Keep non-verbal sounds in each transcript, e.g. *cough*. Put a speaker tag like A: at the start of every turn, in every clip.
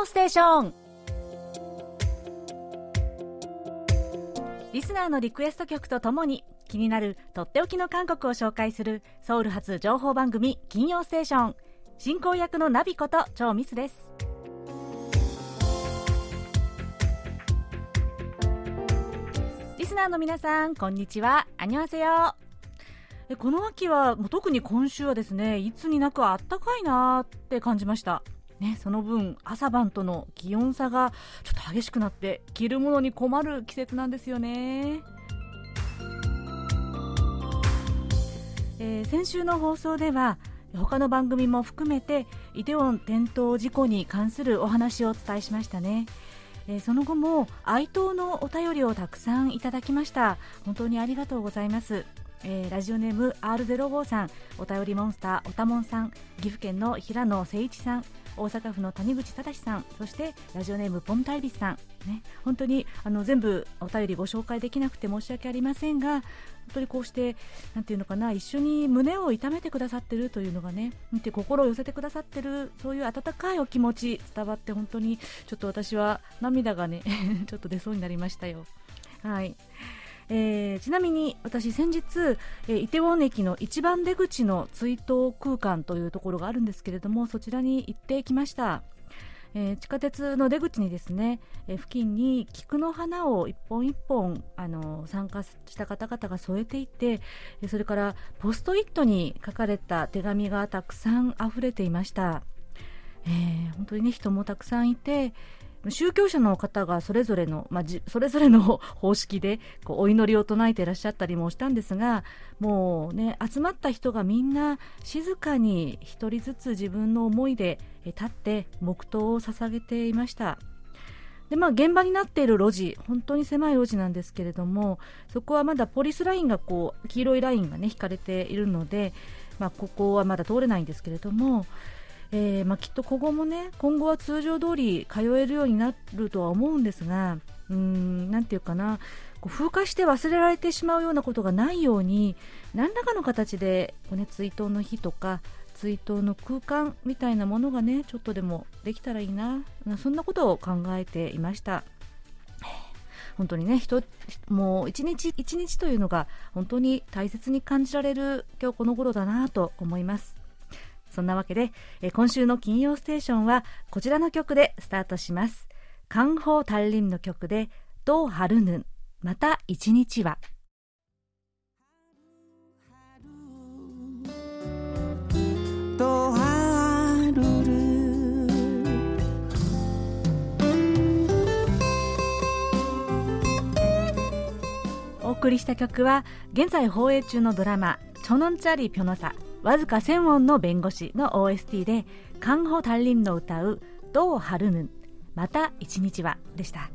A: 曜ステーション。リスナーのリクエスト曲とともに気になるとっておきの韓国を紹介するソウル発情報番組金曜ステーション。進行役のナビこと超ミスです。リスナーの皆さんこんにちは。アニョハセヨこの秋はもう特に今週はですねいつになくあったかいなって感じました。ね、その分朝晩との気温差がちょっと激しくなって着るものに困る季節なんですよね、えー、先週の放送では他の番組も含めてイテウォン転倒事故に関するお話をお伝えしましたね、えー、その後も哀悼のお便りをたくさんいただきました。本当にありがとうございます。えー、ラジオネーム R05 さんお便りモンスターおたもんさん岐阜県の平野誠一さん。大阪府の谷口忠さんそしてラジオネームポンタイビスさん、ね、本当にあの全部お便りご紹介できなくて申し訳ありませんが本当にこうしてなんていうのかな一緒に胸を痛めてくださってるというのがねて心を寄せてくださってるそういう温かいお気持ち伝わって本当にちょっと私は涙がね *laughs* ちょっと出そうになりましたよ。はいえー、ちなみに私先日、えー、イテウォン駅の一番出口の追悼空間というところがあるんですけれどもそちらに行ってきました、えー、地下鉄の出口にですね、え付近に菊の花を一本一本あの参加した方々が添えていてそれからポストイットに書かれた手紙がたくさん溢れていました、え本当にね人もたくさんいて宗教者の方がそれぞれの、まあ、それぞれの *laughs* 方式でこうお祈りを唱えていらっしゃったりもしたんですがもうね集まった人がみんな静かに一人ずつ自分の思いで立って黙祷を捧げていました。でまあ、現場になっている路地、本当に狭い路地なんですけれども、そこはまだポリスラインがこう黄色いラインが、ね、引かれているので、まあ、ここはまだ通れないんですけれども、えー、まあ、きっと今後もね今後は通常通り通えるようになるとは思うんですがうんなんていうかなこう風化して忘れられてしまうようなことがないように何らかの形でこう、ね、追悼の日とか追悼の空間みたいなものがねちょっとでもできたらいいなそんなことを考えていました。本当にね人もう一日一日というのが本当に大切に感じられる今日この頃だなと思います。そんなわけで、え今週の金曜ステーションはこちらの曲でスタートします。カンホータンリンの曲で、ドーハルヌン、また一日は。お送りした曲は現在放映中のドラマ「チョノンチャリピョノサ」わずか1000音の弁護士の OST でカンホ・タンリンの歌うどうはるぬんまた一日はでした。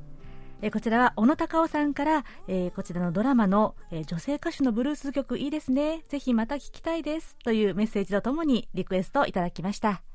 A: えこちらは小野隆夫さんから、えー、こちらのドラマの、えー、女性歌手のブルース曲いいですね。ぜひまた聴きたいです。というメッセージとともにリクエストいただきました。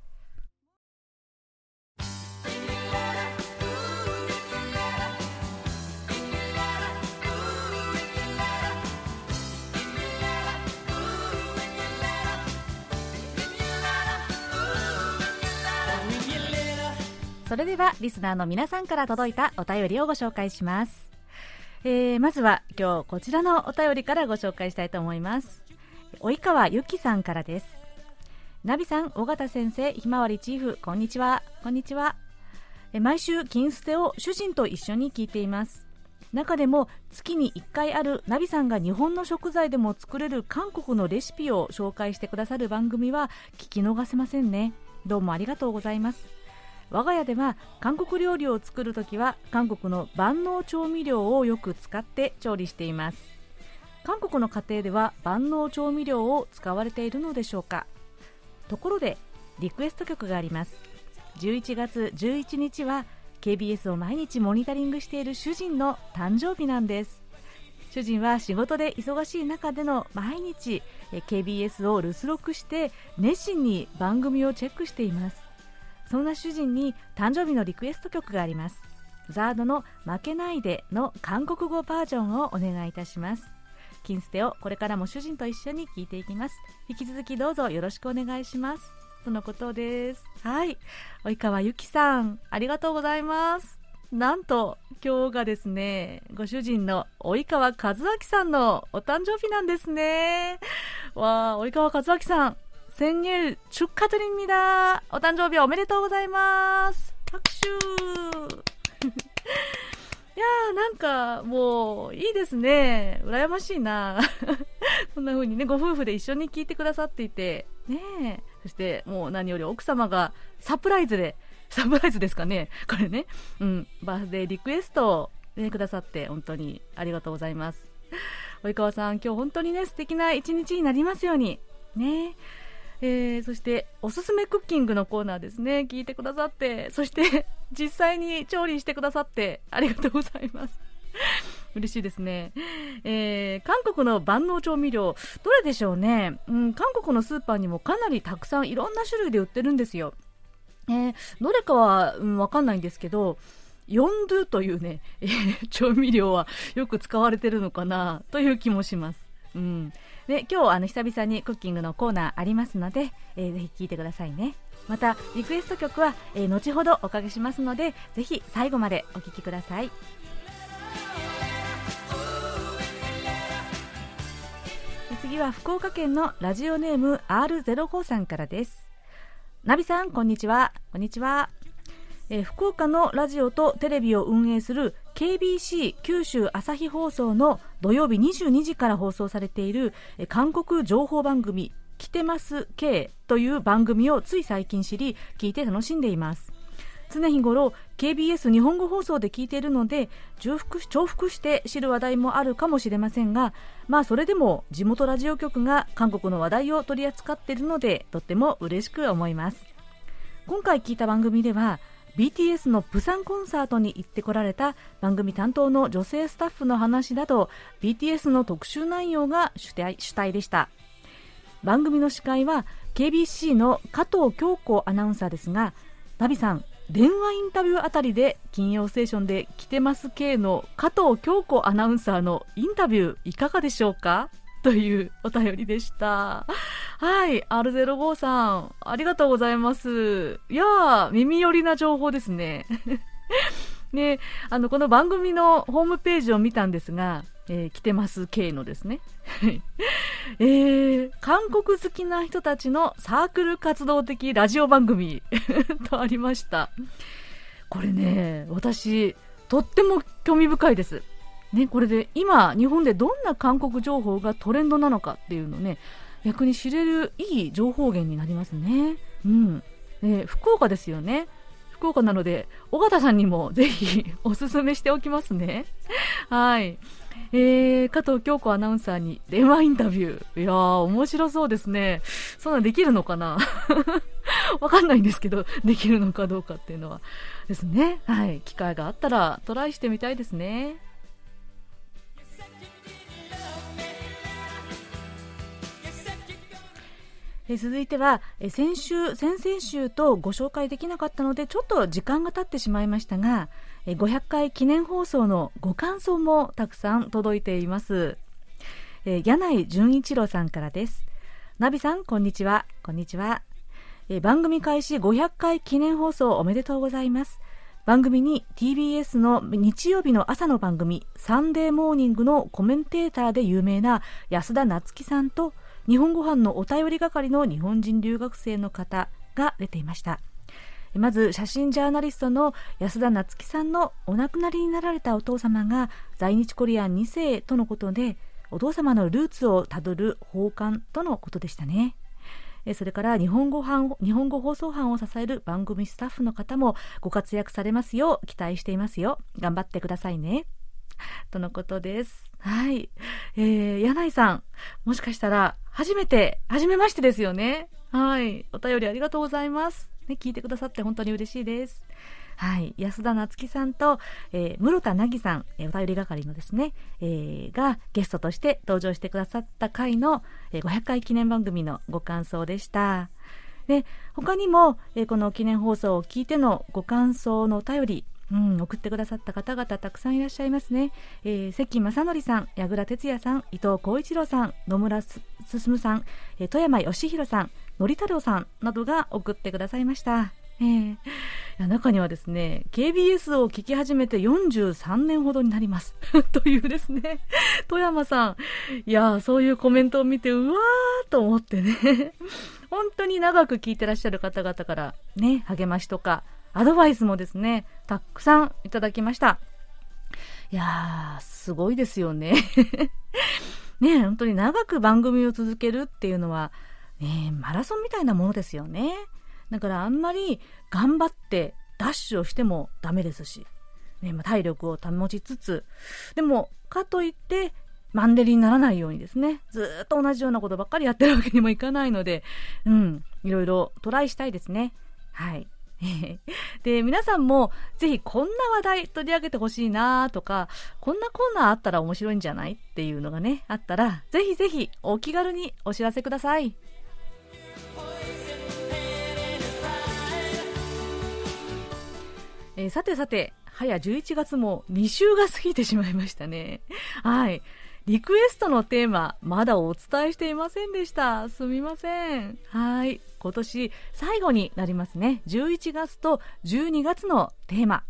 A: それではリスナーの皆さんから届いたお便りをご紹介します、えー、まずは今日こちらのお便りからご紹介したいと思います。及川由紀さんからです。ナビさん尾形先生ひまわりチーフこんにちは。こんにちは。毎週金ステを主人と一緒に聞いています。中でも月に1回あるナビさんが日本の食材でも作れる韓国のレシピを紹介してくださる番組は聞き逃せませんね。どうもありがとうございます。我が家では韓国料理を作るときは韓国の万能調味料をよく使って調理しています。韓国の家庭では万能調味料を使われているのでしょうか。ところでリクエスト曲があります。11月11日は KBS を毎日モニタリングしている主人の誕生日なんです。主人は仕事で忙しい中での毎日 KBS を留守録して熱心に番組をチェックしています。そんな主人に誕生日のリクエスト曲があります。ザードの負けないでの韓国語バージョンをお願いいたします。金ステをこれからも主人と一緒に聞いていきます。引き続きどうぞよろしくお願いします。とのことです。はい。及川由紀さんありがとうございます。なんと今日がですねご主人の及川和明さんのお誕生日なんですね。わあ及川和明さん。 千일축하드립니다お誕生日おめでとうございます拍手いやーなんかもういいですね羨ましいなこんな風にねご夫婦で一緒に聞いてくださっていてねそしてもう何より奥様がサプライズでサプライズですかねこれね、うん、バースデーリクエストを、ね、くださって本当にありがとうございます及川さん今日本当にね素敵な一日になりますようにね えー、そしておすすめクッキングのコーナーですね。聞いてくださって。そして *laughs* 実際に調理してくださって。ありがとうございます。*laughs* 嬉しいですね、えー、韓国の万能調味料どれでしょうね、うん、韓国のスーパーにもかなりたくさんいろんな種類で売ってるんですよ、えー、どれかは、うん、分かんないんですけどヨンドゥというね、*laughs* えー、調味料はよく使われてるのかなという気もします、うん。で今日あの久々にクッキングのコーナーありますので、えー、ぜひ聴いてくださいね。またリクエスト曲は、えー、後ほどおかけしますのでぜひ最後までお聴きください。次は福岡県のラジオネーム R05 さんからです。ナビさんこんにちは。こんにちは。え福岡のラジオとテレビを運営する KBC 九州朝日放送の土曜日22時から放送されている韓国情報番組「来てます K」という番組をつい最近知り聞いて楽しんでいます。常日頃 KBS 日本語放送で聞いているので重複重複して知る話題もあるかもしれませんがまあそれでも地元ラジオ局が韓国の話題を取り扱っているのでとっても嬉しく思います。今回聞いた番組では BTS のプサンコンサートに行ってこられた番組担当の女性スタッフの話など BTS の特集内容が主体主体でした。番組の司会は KBC の加藤京子アナウンサーですがナビさん電話インタビューあたりで金曜ステーションで来てます系の加藤京子アナウンサーのインタビューいかがでしょうか？*laughs* というお便りでした。はい、R05 さん、ありがとうございます。いやー、耳寄りな情報ですね。*laughs* ね、あの、この番組のホームページを見たんですが、えー、来てます K のですね。*laughs* えー、韓国好きな人たちのサークル活動的ラジオ番組とありました。これね、私、とっても興味深いです。ね、これで今、日本でどんな韓国情報がトレンドなのかっていうのね、逆に知れるいい情報源になりますね。うん。ね、福岡ですよね。福岡なので、尾形さんにもぜひ *laughs* おすすめしておきますね。はい。えー、加藤京子アナウンサーに電話インタビュー。いやー、面白そうですね。そんなできるのかな？*laughs* わかんないんですけど、できるのかどうかっていうのは。ですね。はい。機会があったらトライしてみたいですね。え続いては、え先週、先々週とご紹介できなかったのでちょっと時間が経ってしまいましたが、え500回記念放送のご感想もたくさん届いています、え柳井純一郎さんからです。ナビさんこんにちは。こんにちは、え番組開始500回記念放送おめでとうございます。番組に TBS の日曜日の朝の番組サンデーモーニングのコメンテーターで有名な安田夏樹さんと日本語版のお便り係の日本人留学生の方が出ていました。まず写真ジャーナリストの安田夏樹さんのお亡くなりになられたお父様が在日コリアン2世とのことでお父様のルーツをたどる訪韓とのことでしたね。それから日本語班日本語放送班を支える番組スタッフの方もご活躍されますよう期待していますよ頑張ってくださいね。とのことです。はい。えー、柳井さん、もしかしたら、初めて、初めましてですよね。はい。お便りありがとうございます。ね、聞いてくださって本当に嬉しいです。はい。安田夏樹さんと、えー、室田凪さん、えー、お便り係のですね、えー、がゲストとして登場してくださった回の、えー、500回記念番組のご感想でした。で、他にも、えー、この記念放送を聞いてのご感想のお便り、うん、送ってくださった方々たくさんいらっしゃいますね、えー、関正則さん矢倉哲也さん伊藤浩一郎さん野村進さん、え、富山義弘さん、のり太郎さんなどが送ってくださいました。えー、いや中にはですね KBS を聞き始めて43年ほどになります。*laughs* というですね富山さんいやそういうコメントを見てうわーと思ってね。本当に長く聞いてらっしゃる方々からね励ましとかアドバイスもですねたくさんいただきましたいやーすごいですよね *laughs* ね本当に長く番組を続けるっていうのはねマラソンみたいなものですよねだからあんまり頑張ってダッシュをしてもダメですし、ねまあ、体力を保ちつつ、でも、かといって、マンデリにならないようにですね、ずっと同じようなことばっかりやってるわけにもいかないので、うん、いろいろトライしたいですね。はい。*laughs* で、皆さんもぜひこんな話題取り上げてほしいなとか、こんなコーナーあったら面白いんじゃないっていうのがね、あったら、ぜひぜひお気軽にお知らせください。えー、さてさて、早11月も2週が過ぎてしまいましたね。はい。リクエストのテーマ、まだお伝えしていませんでした。すみません。はい。今年最後になりますね。11月と12月のテーマ。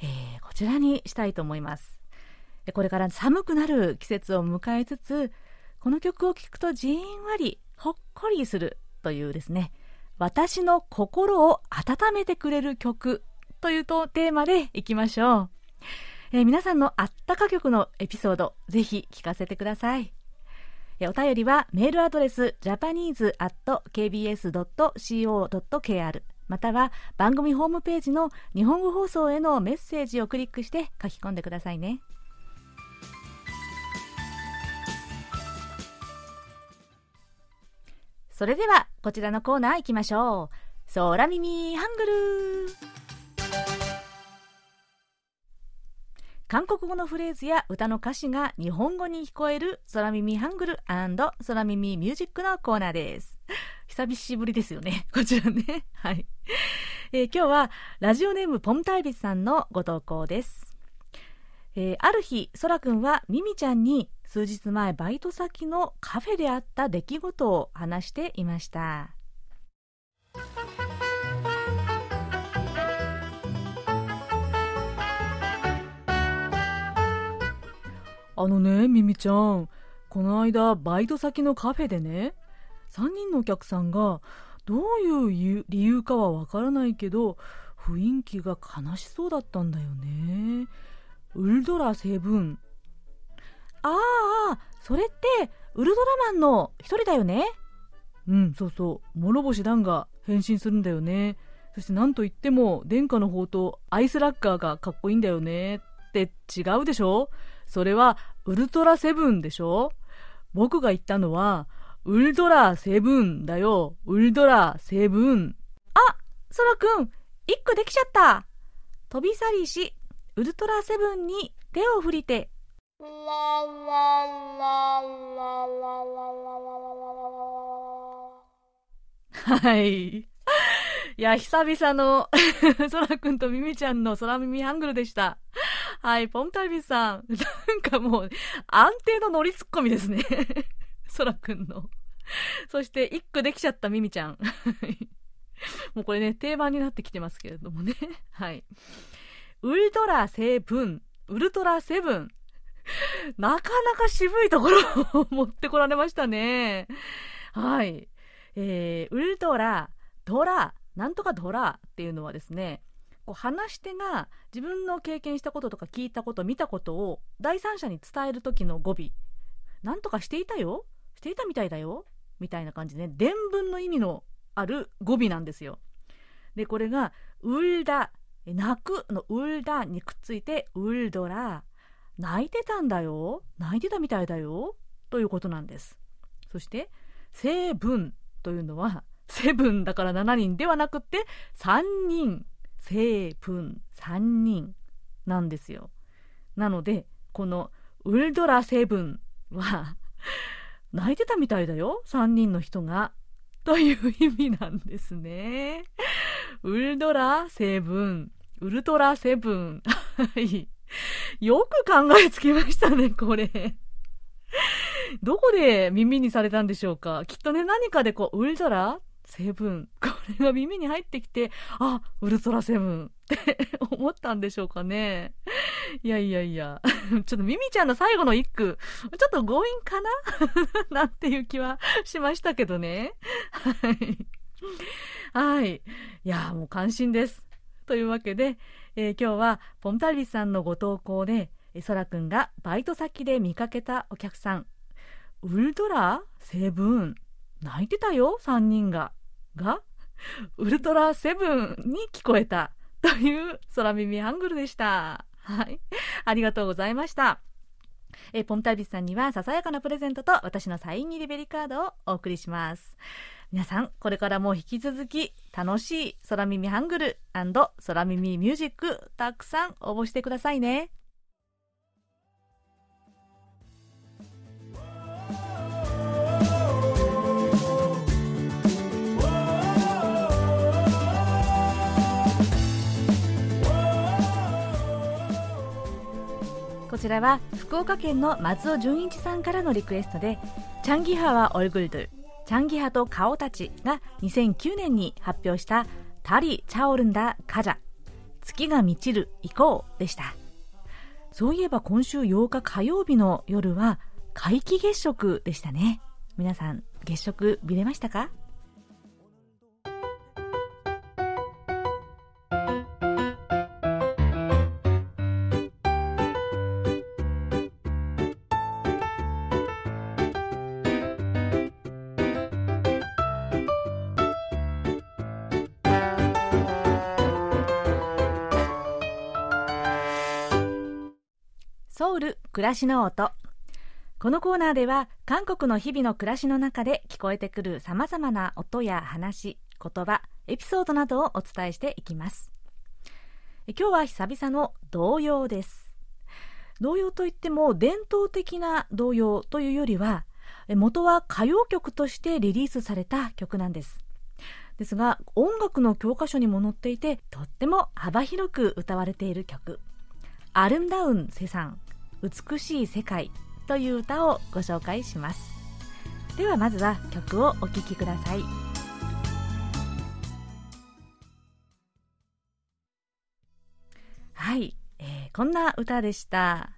A: えー、こちらにしたいと思います。これから寒くなる季節を迎えつつ、この曲を聴くとじんわり、ほっこりするというですね、私の心を温めてくれる曲というとテーマでいきましょう。えー、皆さんのあったか曲のエピソード、ぜひ聞かせてください。お便りはメールアドレス japanese.kbs.co.kr または番組ホームページの日本語放送へのメッセージをクリックして書き込んでくださいね。それではこちらのコーナー行きましょう。空耳ハングル韓国語のフレーズや歌の歌詞が日本語に聞こえる空耳ハングル空耳ミュージックのコーナーです。*laughs* 久しぶりですよね。*laughs* こちらね。*laughs* はい。えー、今日はラジオネームポンタイビスさんのご投稿です。えー、ある日、そらくんはミミちゃんに数日前バイト先のカフェであった出来事を話していました。あのね、ミミちゃん、この間、バイト先のカフェでね、3人のお客さんが、どういう理由かはわからないけど、雰囲気が悲しそうだったんだよね。ウルドラセブン。ああ、それって、ウルトラマンの一人だよね？うん、そうそう。諸星団が変身するんだよね。そして何と言っても、殿下の方とアイスラッガーがかっこいいんだよね。って違うでしょ？それはウルトラセブンでしょ？僕が言ったのは、ウルトラセブンだよ。ウルトラセブン。あ、ソラくん、一個できちゃった。飛び去りし、ウルトラセブンに手を振りて。はい。いや、久々の *laughs* ソラくんとミミちゃんの空耳ハングルでした。はい、ポンタイビさん。*laughs* なんかもう、安定のノリツッコミですね。*laughs* ソラくんの。そして、一句できちゃったミミちゃん。*laughs* もうこれね、定番になってきてますけれどもね。はい。ウルトラセブン、ウルトラセブン。なかなか渋いところを持ってこられましたね。はい。えー、ウルトラ、ドラ、なんとかドラっていうのはですね、こう話し手が自分の経験したこととか聞いたこと見たことを第三者に伝える時の語尾。なんとかしていたよ。していたみたいだよ。みたいな感じで、ね、伝聞の意味のある語尾なんですよ。でこれが「ウルダ」泣くの「ウルダ」にくっついて「ウルドラ」泣いてたんだよ。泣いてたみたいだよ。ということなんです。そして「成分」というのは「セブンだから7人ではなくって3人。成分3人なんですよ。なので、このウルドラセブンは *laughs* 泣いてたみたいだよ、3人の人が。という意味なんですね。ウルドラセブン、ウルトラセブン。はい。よく考えつきましたね、これ。どこで耳にされたんでしょうかきっとね、何かでこう、ウルトラセブン。これが耳に入ってきて、あ、ウルトラセブンって *laughs* 思ったんでしょうかね。いやいやいや。ちょっとミミちゃんの最後の一句、ちょっと強引かな？*laughs* なんていう気はしましたけどね。はい。はい。いや、もう感心です。というわけで、えー、今日はポンタリスさんのご投稿で、そらくんがバイト先で見かけたお客さん、ウルトラセブン、泣いてたよ、3人が。が、ウルトラセブンに聞こえたという空耳ハングルでした。はい。ありがとうございました。えポンタビスさんにはささやかなプレゼントと私のサイン入りベリカードをお送りします。皆さん、これからも引き続き楽しい空耳ハングル空耳ミュージックたくさん応募してくださいね。こちらは福岡県の松尾純一さんからのリクエストで「チャンギハはオルグルドゥチャンギハと顔たち」が2009年に発表した「タリ・チャオルンダ・カジャ月が満ちる行こう」でした。そういえば今週8日火曜日の夜は皆既月食でしたね皆さん月食見れましたか？暮らしの音。このコーナーでは韓国の日々の暮らしの中で聞こえてくるさまざまな音や話言葉エピソードなどをお伝えしていきます。今日は久々の童謡です。童謡といっても伝統的な童謡というよりは元は歌謡曲としてリリースされた曲なんです。ですが音楽の教科書にも載っていてとっても幅広く歌われている曲。アルンダウンセさん美しい世界という歌をご紹介します。ではまずは曲をお聴きください。はい、えー、こんな歌でした、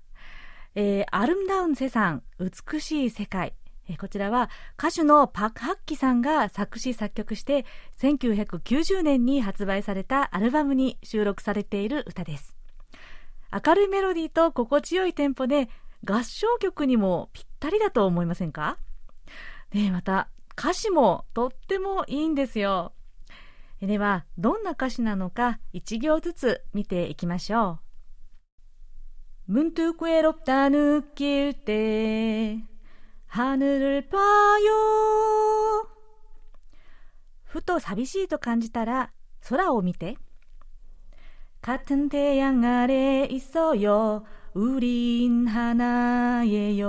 A: えー、アルムダウンセさん美しい世界。えこちらは歌手のパク・ハッキさんが作詞作曲して1990年に発売されたアルバムに収録されている歌です。明るいメロディーと心地よいテンポで合唱曲にもぴったりだと思いませんか？でまた歌詞もとってもいいんですよ。ではどんな歌詞なのか1行ずつ見ていきましょう「ムントゥクエロプタヌキルテハヌルパヨ」ふと寂しいと感じたら空を見て。 같은 태양 아래 있어요. 우린 하나예요.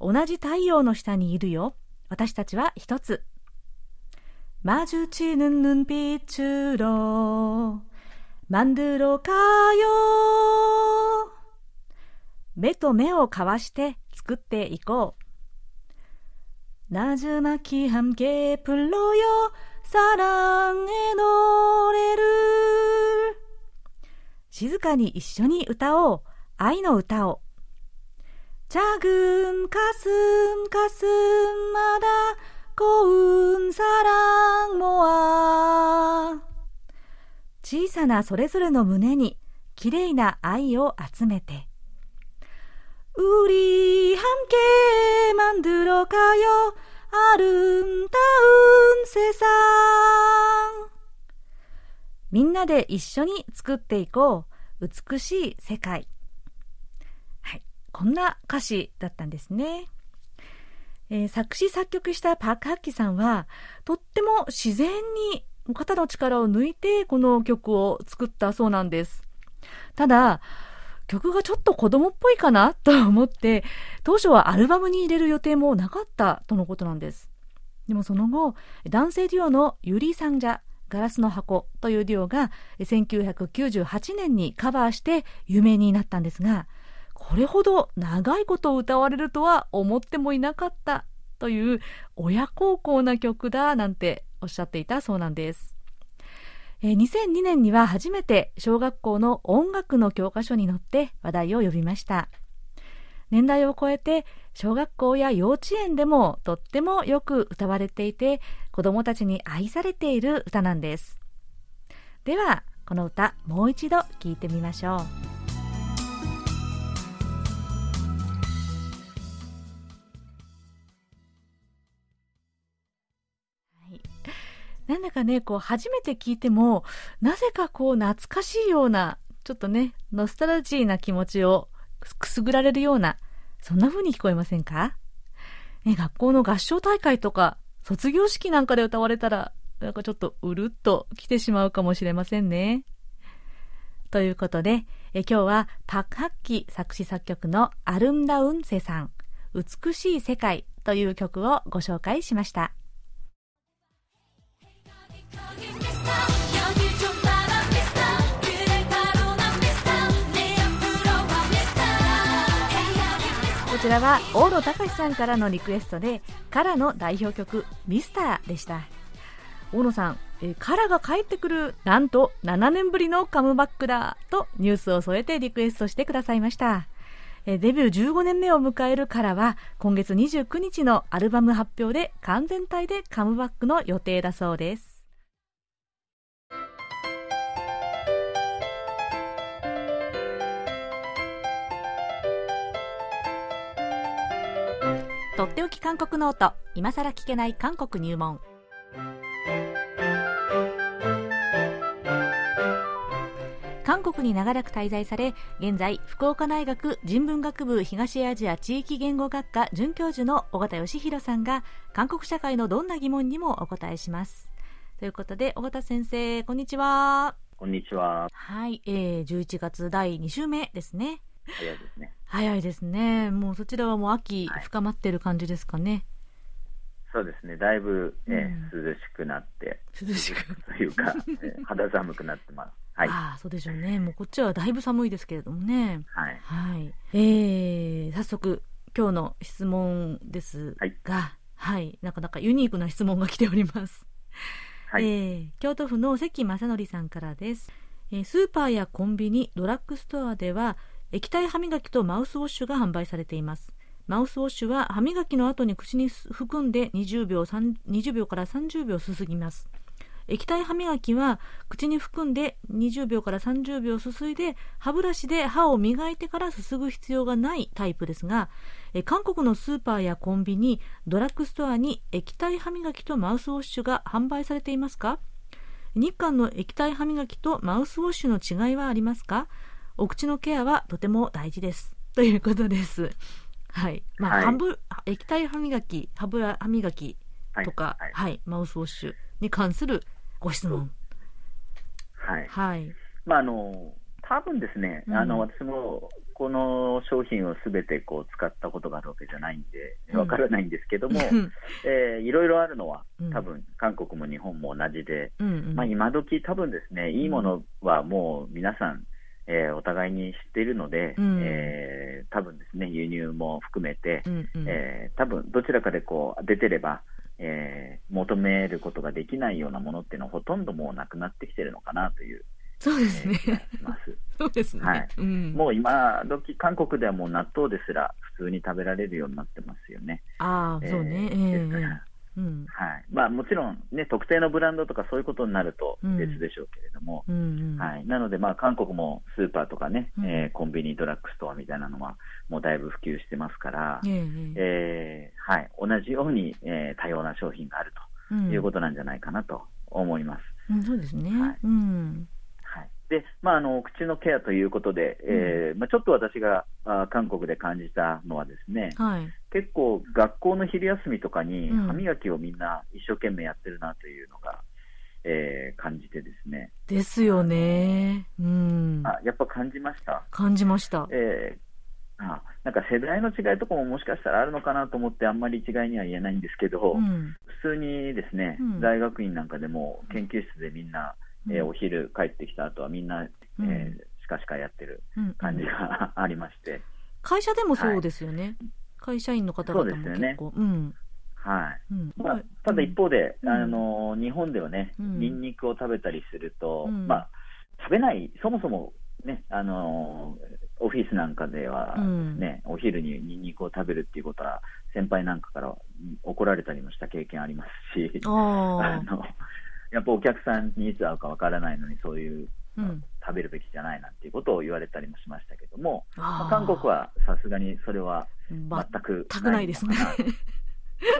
A: 同じ太陽の下にいるよ。私たちは一つ。 마주치는 눈빛으로 만들어 가요. 目と目を交わして作っていこう。나즈마키 함께 불러요. 사랑의 노래를 静かに一緒に歌おう愛の歌を작은가슴가슴마다고운사랑모아小さなそれぞれの胸にきれいな愛を集めて우리함께만들어가요 아름다운세상 みんなで一緒に作っていこう美しい世界。はいこんな歌詞だったんですね、えー、作詞作曲したパークハッキさんはとっても自然に肩の力を抜いてこの曲を作ったそうなんです。ただ曲がちょっと子供っぽいかなと思って、当初はアルバムに入れる予定もなかったとのことなんです。でもその後、男性デュオのユリー・サンジャ、ガラスの箱というデュオが1998年にカバーして有名になったんですが、これほど長いことを歌われるとは思ってもいなかったという親孝行な曲だなんておっしゃっていたそうなんです。2002年には初めて小学校の音楽の教科書に載って話題を呼びました。年代を超えて小学校や幼稚園でもとってもよく歌われていて子どもたちに愛されている歌なんですではこの歌もう一度聴いてみましょうなんだかね、こう、初めて聞いても、なぜかこう、懐かしいような、ちょっとね、ノスタルジーな気持ちをくすぐられるような、そんな風に聞こえませんか？ね、学校の合唱大会とか、卒業式なんかで歌われたら、なんかちょっとうるっと来てしまうかもしれませんね。ということで、え今日はパクハッキ作詞作曲のアルンダウンセさん、美しい世界という曲をご紹介しました。ちらは大野隆さんからのリクエストでカラの代表曲「ミスター」でした。大野さん、えカラが帰ってくるなんと7年ぶりのカムバックだとニュースを添えてリクエストしてくださいました。デビュー15年目を迎えるカラは今月29日のアルバム発表で完全体でカムバックの予定だそうです。とっておき韓国ノート。今さら聞けない韓国入門。韓国に長らく滞在され現在福岡大学人文学部東アジア地域言語学科准教授の尾形義弘さんが韓国社会のどんな疑問にもお答えします。ということで尾形先生こんにちは。
B: こんにちは。
A: はい、えー、11月第2週目ですね
B: 早いですね。
A: 早いですね。もうそちらはもう秋深まってる感じですかね。
B: はい、そうですね。だいぶ、ね、うん、涼しくなって。
A: 涼しく。
B: というか、*laughs* 肌寒くなってます。はい。
A: ああ、そうでしょうね。もうこっちはだいぶ寒いですけれどもね。
B: はい。
A: はい。えー、早速、今日の質問ですが、はい、はい、なかなかユニークな質問が来ております。はい、えー、京都府の関正則さんからです。えー、スーパーやコンビニ、ドラッグストアでは、液体歯磨きとマウスウォッシュが販売されています。マウスウォッシュは歯磨きの後に口に含んで20秒 ,20 秒から30秒すすぎます。液体歯磨きは口に含んで20秒から30秒すすいで歯ブラシで歯を磨いてからすすぐ必要がないタイプですが韓国のスーパーやコンビニドラッグストアに液体歯磨きとマウスウォッシュが販売されていますか？日韓の液体歯磨きとマウスウォッシュの違いはありますか？お口のケアはとても大事ですということです。はい。まあ、はい、液体歯磨き、歯ブラ歯磨きとか、はい、はい、マウスウォッシュに関するご質問。
B: はい。
A: はい。
B: まあ、あの、多分ですね、うん、あの、私も、この商品をすべてこう使ったことがあるわけじゃないんで、わからないんですけども、うん、*laughs* えー、いろいろあるのは、多分韓国も日本も同じで、うんうん、まあ、今時多分ですね、いいものはもう皆さんえー、お互いに知っているので、うん、えー、多分ですね、輸入も含めて、うんうん、えー、多分どちらかでこう出てれば、えー、求めることができないようなものっていうのはほとんどもうなくなってきてるのかなという。
A: そうですね。
B: えー、します。*laughs*
A: そうですね。
B: はい。うん、もう今時韓国ではもう納豆ですら普通に食べられるようになってますよね。
A: ああ、そうね。えー、ですから。
B: うん、はい。まあ、もちろん、ね、特定のブランドとかそういうことになると別でしょうけれども、うんはい、なので、まあ、韓国もスーパーとかね、うん、えー、コンビニ、ドラッグストアみたいなのはもうだいぶ普及してますから、うん、えー、はい、同じように、えー、多様な商品があるということなんじゃないかなと思います。
A: うん、そうですね、はい。うん
B: で、まあ、あの口のケアということで、えーまあ、ちょっと私があ韓国で感じたのはですね、はい、結構、学校の昼休みとかに歯磨きをみんな一生懸命やってるなというのが、うん、えー、感じてですね。
A: ですよね。うん。
B: あ、やっぱ感じました？
A: 感じました。
B: えー、あなんか世代の違いとかももしかしたらあるのかなと思ってあんまり一概には言えないんですけど、うん、普通にですね、うん、大学院なんかでも研究室でみんな、えー、お昼帰ってきた後はみんな、えー、しかしかやってる感じが *laughs* ありまして、
A: 会社でもそうですよね、はい、会社員の方々も結構、ね、うん、
B: はい、うん。まあ、ただ一方で、うん、あの日本ではね、ニンニクを食べたりすると、まあ、食べない、そもそもね、あのオフィスなんかではね、お昼にニンニクを食べるっていうことは、先輩なんかから怒られたりもした経験ありますし、あ *laughs* のやっぱお客さんにいつ会うかわからないのに、そういううん、食べるべきじゃないなんていうことを言われたりもしましたけども、まあ、韓国はさすがにそれは全く
A: ないですね。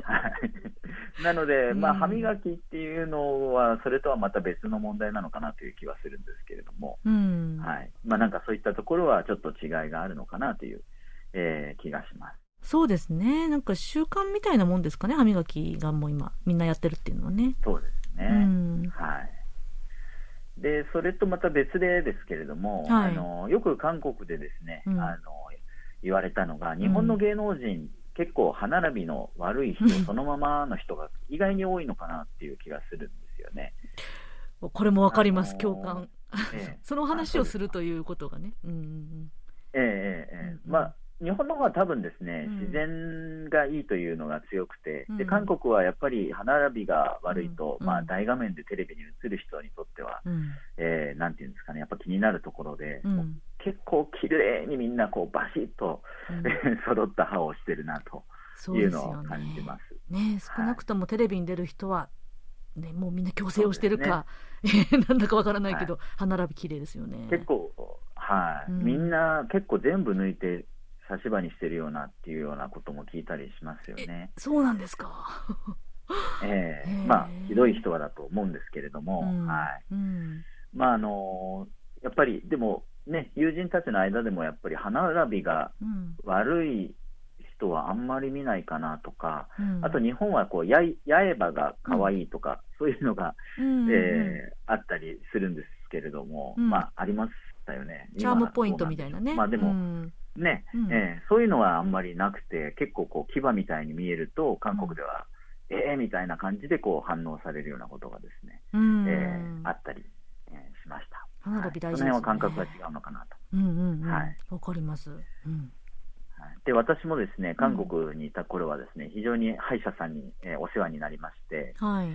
B: はい、*laughs* なので、まあ、歯磨きっていうのは、それとはまた別の問題なのかなという気はするんですけれども、うん、はい。まあ、なんかそういったところはちょっと違いがあるのかなという、えー、気がします。
A: そうですね、なんか習慣みたいなもんですかね、歯磨きがもう今、みんなやってるっていうのはね。
B: そうですね、うん、はい。でそれとまた別でですけれども、はい、あのよく韓国でですね、うん、あの言われたのが、日本の芸能人、うん、結構歯並びの悪い人、そのままの人が意外に多いのかなっていう気がするんですよね。
A: これもわかります、共感。ええ、*laughs* その話をするということがね。うん、
B: ええええ、まあ日本の方は多分ですね、自然がいいというのが強くて、で韓国はやっぱり歯並びが悪いと、まあ、大画面でテレビに映る人にとっては、うん、えー、なんていうんですかね、やっぱ気になるところで、うん、結構綺麗にみんなこうバシッと、うん、*laughs* 揃った歯をしてるなというのを感じます。
A: ね、ね、少なくともテレビに出る人は、ね、もうみんな矯正をしてるか、ね、*laughs* なんだかわからないけど、はい、歯並び綺麗ですよね。
B: 結構はい、みんな結構全部抜いて差し歯にしてるようなっていうようなことも聞いたりしますよね。
A: そうなんですか？
B: ええ *laughs* ー、まあひどい人はだと思うんですけれども、うん、はい。うん、まああのやっぱりでもね友人たちの間でもやっぱり歯並びが悪い人はあんまり見ないかなとか、うん、あと日本はこうや八重歯が可愛いとか、そういうのが、うん、えー、あったりするんですけれども、まあありましたよね。
A: チャームポイントみたいなね。
B: まあでも。ね、うん、えー、そういうのはあんまりなくて、結構こう牙みたいに見えると、韓国では、うん、えーみたいな感じでこう反応されるようなことがですね、うん、えー、あったり、えー、しました。
A: 歯並び大
B: 事ですね、その辺は感覚が違うのかなと。
A: うんうんうん、はい。わかります。うん。
B: で私もですね韓国にいた頃はですね、非常に歯医者さんに、えー、お世話になりまして、はい。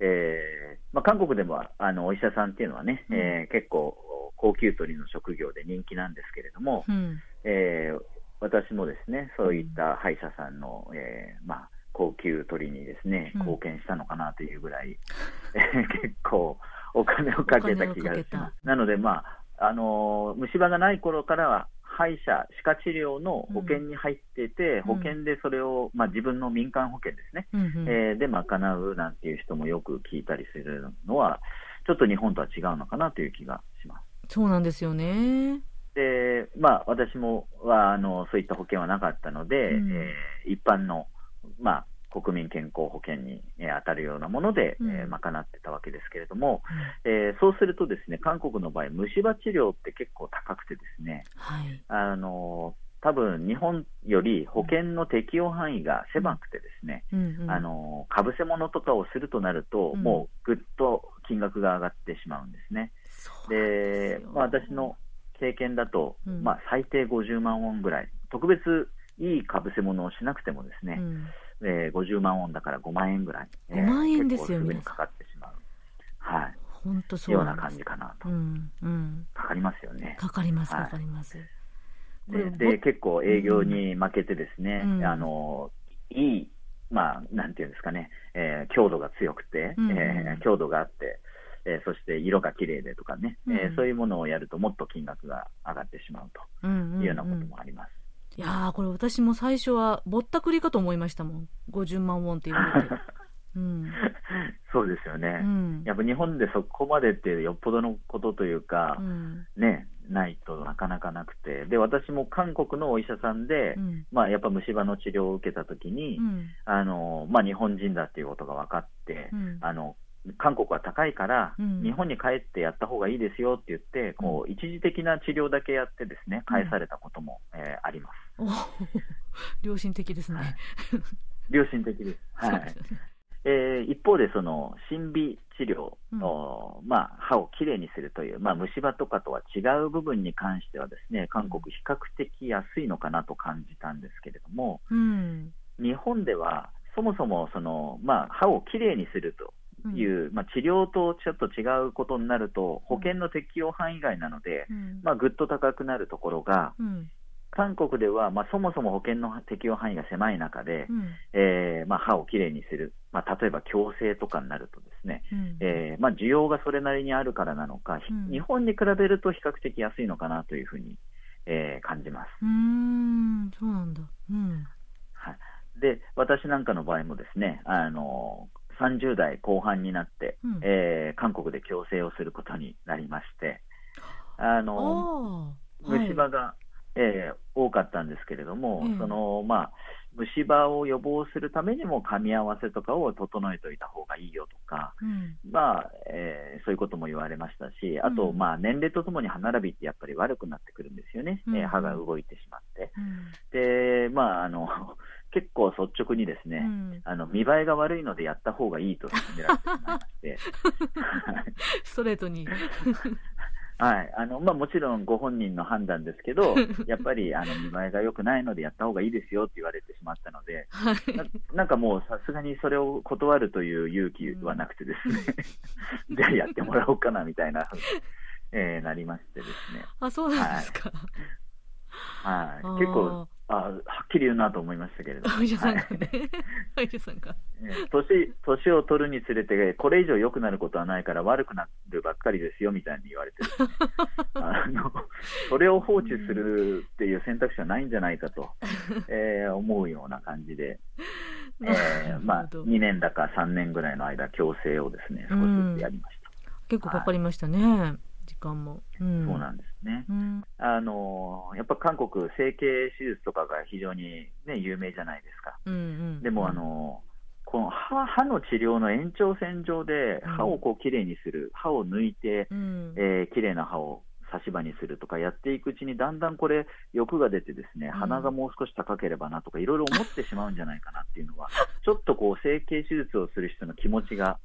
B: えーまあ、韓国でもあのお医者さんっていうのはね、うん、えー、結構高級取りの職業で人気なんですけれども、うん、えー、私もですねそういった歯医者さんの、えーまあ、高級取りにですね貢献したのかなというぐらい、うん、結構お金をかけた気がします。なので、まああの虫歯がない頃からは歯医者、歯科治療の保険に入っていて、うん、保険でそれを、まあ、自分の民間保険ですね、うんうん、えー、で賄うなんていう人もよく聞いたりするのは、ちょっと日本とは違うのかなという気がします。
A: そうなんですよね。
B: で、まあ、私もはあのそういった保険はなかったので、うん、えー、一般の、まあ、国民健康保険に、えー、当たるようなもので、うん、えー、賄ってたわけですけれども、うん、えー、そうするとですね韓国の場合虫歯治療って結構高くてですね、はい、あの多分日本より保険の適用範囲が狭くてですね、うんうん、あのかぶせ物とかをするとなると、うん、もうぐっと金額が上がってしまうんですね。でまあ、私の経験だと、うん、まあ、最低50万ウォンぐらい、特別いいかぶせ物をしなくてもですね、うん、えー、50万ウォンだから5万円ぐらい、
A: 5万円ですよ
B: にかかってしまう、はい、
A: 本当そう
B: ような感じかなと、うんうん、かかりますよね。
A: かかります、かかります。はい
B: でで結構営業に負けてですね、うん、あのいい、まあ、なんていうんですかね、えー、強度が強くて、うん、えー、強度があって、えー、そして色が綺麗でとかね、うん、えー、そういうものをやるともっと金額が上がってしまうというようなこともあります。
A: いやこれ私も最初はぼったくりかと思いましたもん。50万ウォンって言われて。*laughs*
B: うん、そうですよね、うん、やっぱ日本でそこまでってよっぽどのことというか、うん、ね、ないとなかなかなくて、で私も韓国のお医者さんで、うん、まあ、やっぱ虫歯の治療を受けたときに、あのまあ、日本人だっていうことが分かって、あの韓国は高いから、日本に帰ってやった方がいいですよって言って、こう一時的な治療だけやってですね返されたことも、えー、あります。*laughs*
A: 良心的ですね。*laughs*
B: 良心的です。はい。えー、一方でその審美治療、うん、まあ、歯をきれいにするという、まあ、虫歯とかとは違う部分に関してはですね韓国、比較的安いのかなと感じたんですけれども、うん、日本ではそもそもその、まあ、歯をきれいにするという、うん、まあ、治療とちょっと違うことになると、保険の適用範囲外なので、まあ、ぐっと高くなるところが、韓国では、まあ、そもそも保険の適用範囲が狭い中で、うん、えー、まあ、歯をきれいにする、まあ、例えば矯正とかになるとですね、うん、えー、まあ、需要がそれなりにあるからなのか、うん、日本に比べると比較的安いのかなというふうに、えー、感じます。
A: うん。そうなんだ、うん。
B: はい、で私なんかの場合もですねあの30代後半になって、うん、えー、韓国で矯正をすることになりまして、あの虫歯がえー、多かったんですけれども、うん、そのまあ、虫歯を予防するためにも噛み合わせとかを整えておいた方がいいよとか、うん、まあえー、そういうことも言われましたし、あと、まあ、年齢とともに歯並びってやっぱり悪くなってくるんですよね、うん、えー、歯が動いてしまって。でまああの結構率直にですね、うん、あの見栄えが悪いのでやった方がいいと勧められてしまいまして、*laughs*
A: ストレートに。*laughs*
B: はい。あのまあ、もちろんご本人の判断ですけど、*laughs* やっぱりあの見栄えが良くないのでやった方がいいですよって言われてしまったので、はい、ななんかもうさすがにそれを断るという勇気はなくてですね、うん、じゃあやってもらおうかなみたいな、えー、なりましてですね。
A: あそうなんですか、
B: はい、はい、結構あはっきり言うなと思いましたけれども。
A: お医者さんがね。お医者さんが。
B: 年、年を取るにつれて、これ以上良くなることはないから悪くなるばっかりですよみたいに言われて、*laughs* あの、それを放置するっていう選択肢はないんじゃないかと、えー、思うような感じで、*laughs* えー、まあ、2年だか3年ぐらいの間、矯正をですね、少しずつやりました。
A: 結構かかりましたね。はい時間も、
B: うん、そうなんですね、うん、あのやっぱ韓国、整形手術とかが非常に、ね、有名じゃないですか、うんうん、でもあの、この歯歯の治療の延長線上で、歯をこうきれいにする、歯を抜いて、うん、えー、きれいな歯を差し歯にするとかやっていくうちに、だんだんこれ、欲が出て、ですね鼻がもう少し高ければなとか、いろいろ思ってしまうんじゃないかなっていうのは、*laughs* ちょっとこう整形手術をする人の気持ちが。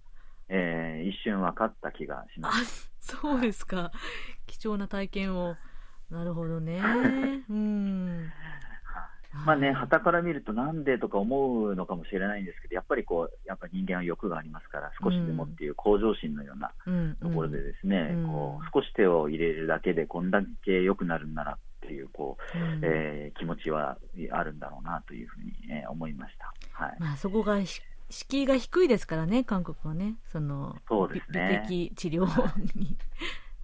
B: えー、一瞬分かった気がします。
A: そうですか、はい、貴重な体験を。なるほどね。うん。
B: まあね、旗から見るとなんでとか思うのかもしれないんですけど、やっぱりこう、やっぱ人間は欲がありますから、少しでもっていう向上心のようなところでですね、うんうん、こう少し手を入れるだけでこんだけ良くなるんならっていうこう、うん、えー、気持ちはあるんだろうなというふうに、えー、思いました。はい。
A: まあそこが敷居が低いですからね、韓国はね、その
B: そうですね。
A: 美的治療に。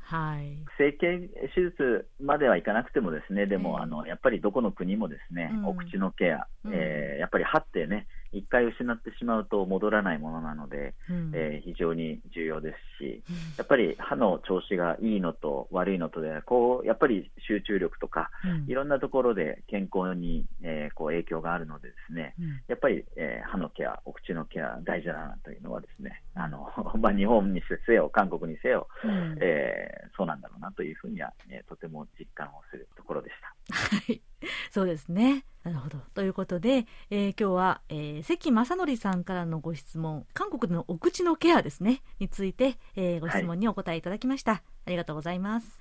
A: はい、
B: 整形手術まではいかなくても、ですねでも、えー、あのやっぱりどこの国もですね、うん、お口のケア、うん、えー、やっぱり歯ってね、一回失ってしまうと戻らないものなので、うん、えー、非常に重要ですし、やっぱり歯の調子がいいのと悪いのとで、こうやっぱり集中力とか、いろんなところで健康に、えー、こう影響があるので、ですね、やっぱり、えー、歯のケア、お口のケア、大事だなというのは、ですねあの *laughs* まあ、日本にせよ、韓国にせよ、うん、えー、そうなんだろうなというふうには、えー、とても実感をするところでした。
A: はい、*laughs* そうですね。なるほど。ということで、えー、今日は、えー、関正則さんからのご質問、韓国でのお口のケアですね、について、えー、ご質問にお答えいただきました。はい、ありがとうございます。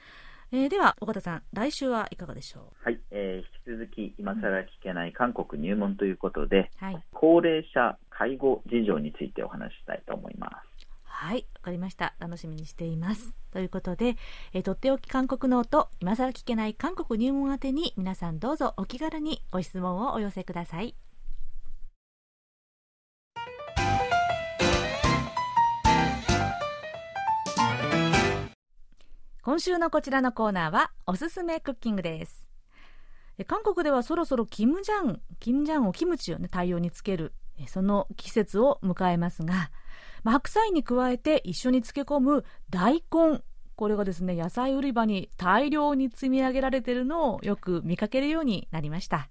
A: えー、では、岡田さん、来週はいかがでしょ
B: う？はい、えー、引き続き、今更聞けない韓国入門ということで、はい、高齢者介護事情についてお話ししたいと思います。
A: はい、わかりました。楽しみにしています。ということで、えー、とっておき韓国ノート、今更聞けない韓国入門宛てに皆さんどうぞお気軽にご質問をお寄せください。今週のこちらのコーナーはおすすめクッキングです。韓国ではそろそろキムジャン、キムジャンをキムチをね、大量に漬ける、その季節を迎えますが、白菜に加えて一緒に漬け込む大根。これがですね野菜売り場に大量に積み上げられているのをよく見かけるようになりました。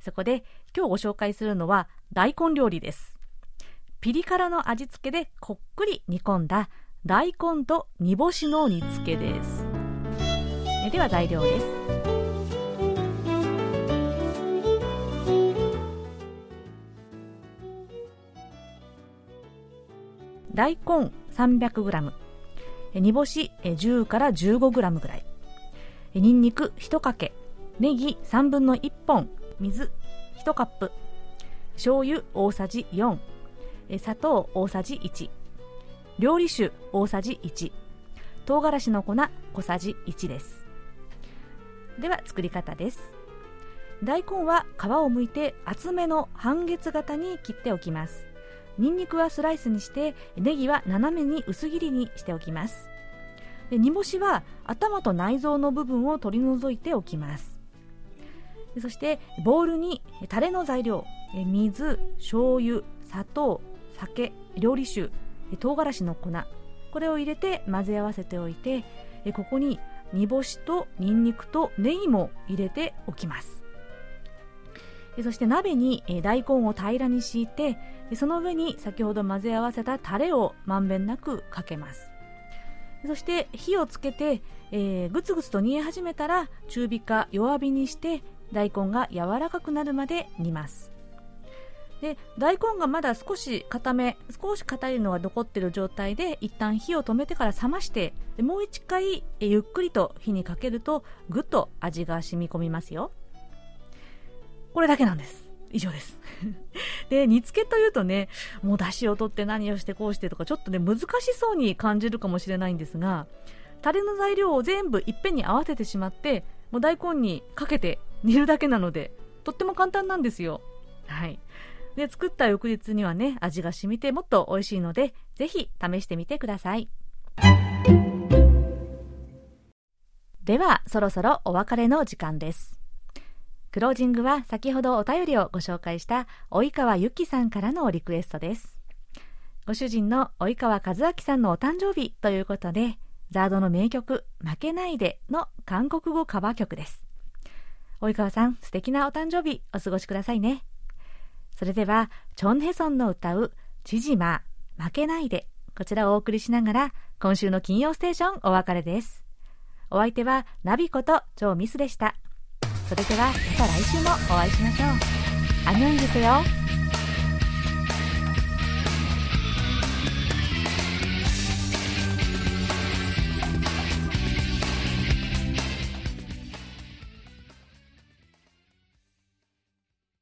A: そこで今日ご紹介するのは大根料理です。ピリ辛の味付けでこっくり煮込んだ大根と煮干しの煮付けです。では材料です。大根 300g 煮干し10から 15g ぐらい。にんにく1かけ。ネギ3分の1本。水1カップ。醤油大さじ4砂糖大さじ1料理酒大さじ1唐辛子の粉小さじ1です。では作り方です。大根は皮を剥いて厚めの半月型に切っておきます。にんにくはスライスにしてネギは斜めに薄切りにしておきます。で煮干しは頭と内臓の部分を取り除いておきます。そしてボウルにタレの材料水醤油砂糖酒料理酒唐辛子の粉これを入れて混ぜ合わせておいてここに煮干しとニンニクとネギも入れておきます。そして鍋に大根を平らに敷いてその上に先ほど混ぜ合わせたタレをまんべんなくかけます。そして火をつけて、えー、ぐつぐつと煮え始めたら中火か弱火にして大根が柔らかくなるまで煮ます。で大根がまだ少し固め少し硬いのが残っている状態で一旦火を止めてから冷ましてもう一回ゆっくりと火にかけるとぐっと味が染み込みますよ。これだけなんです。以上です。*laughs* で煮付けというとねもう出汁を取って何をしてこうしてとかちょっとね難しそうに感じるかもしれないんですがタレの材料を全部いっぺんに合わせてしまってもう大根にかけて煮るだけなのでとっても簡単なんですよ。はい。で作った翌日にはね味が染みてもっと美味しいのでぜひ試してみてください。ではそろそろお別れの時間です。クロージングは先ほどお便りをご紹介した及川由紀さんからのリクエストです。ご主人の及川和明さんのお誕生日ということでザードの名曲負けないでの韓国語カバー曲です。及川さん素敵なお誕生日お過ごしくださいね。それではチョンヘソンの歌うチジマ負けないで。こちらをお送りしながら今週の金曜ステーションお別れです。お相手はナビこと超ミスでした。それではまた来週もお会いしましょう。안녕히계세요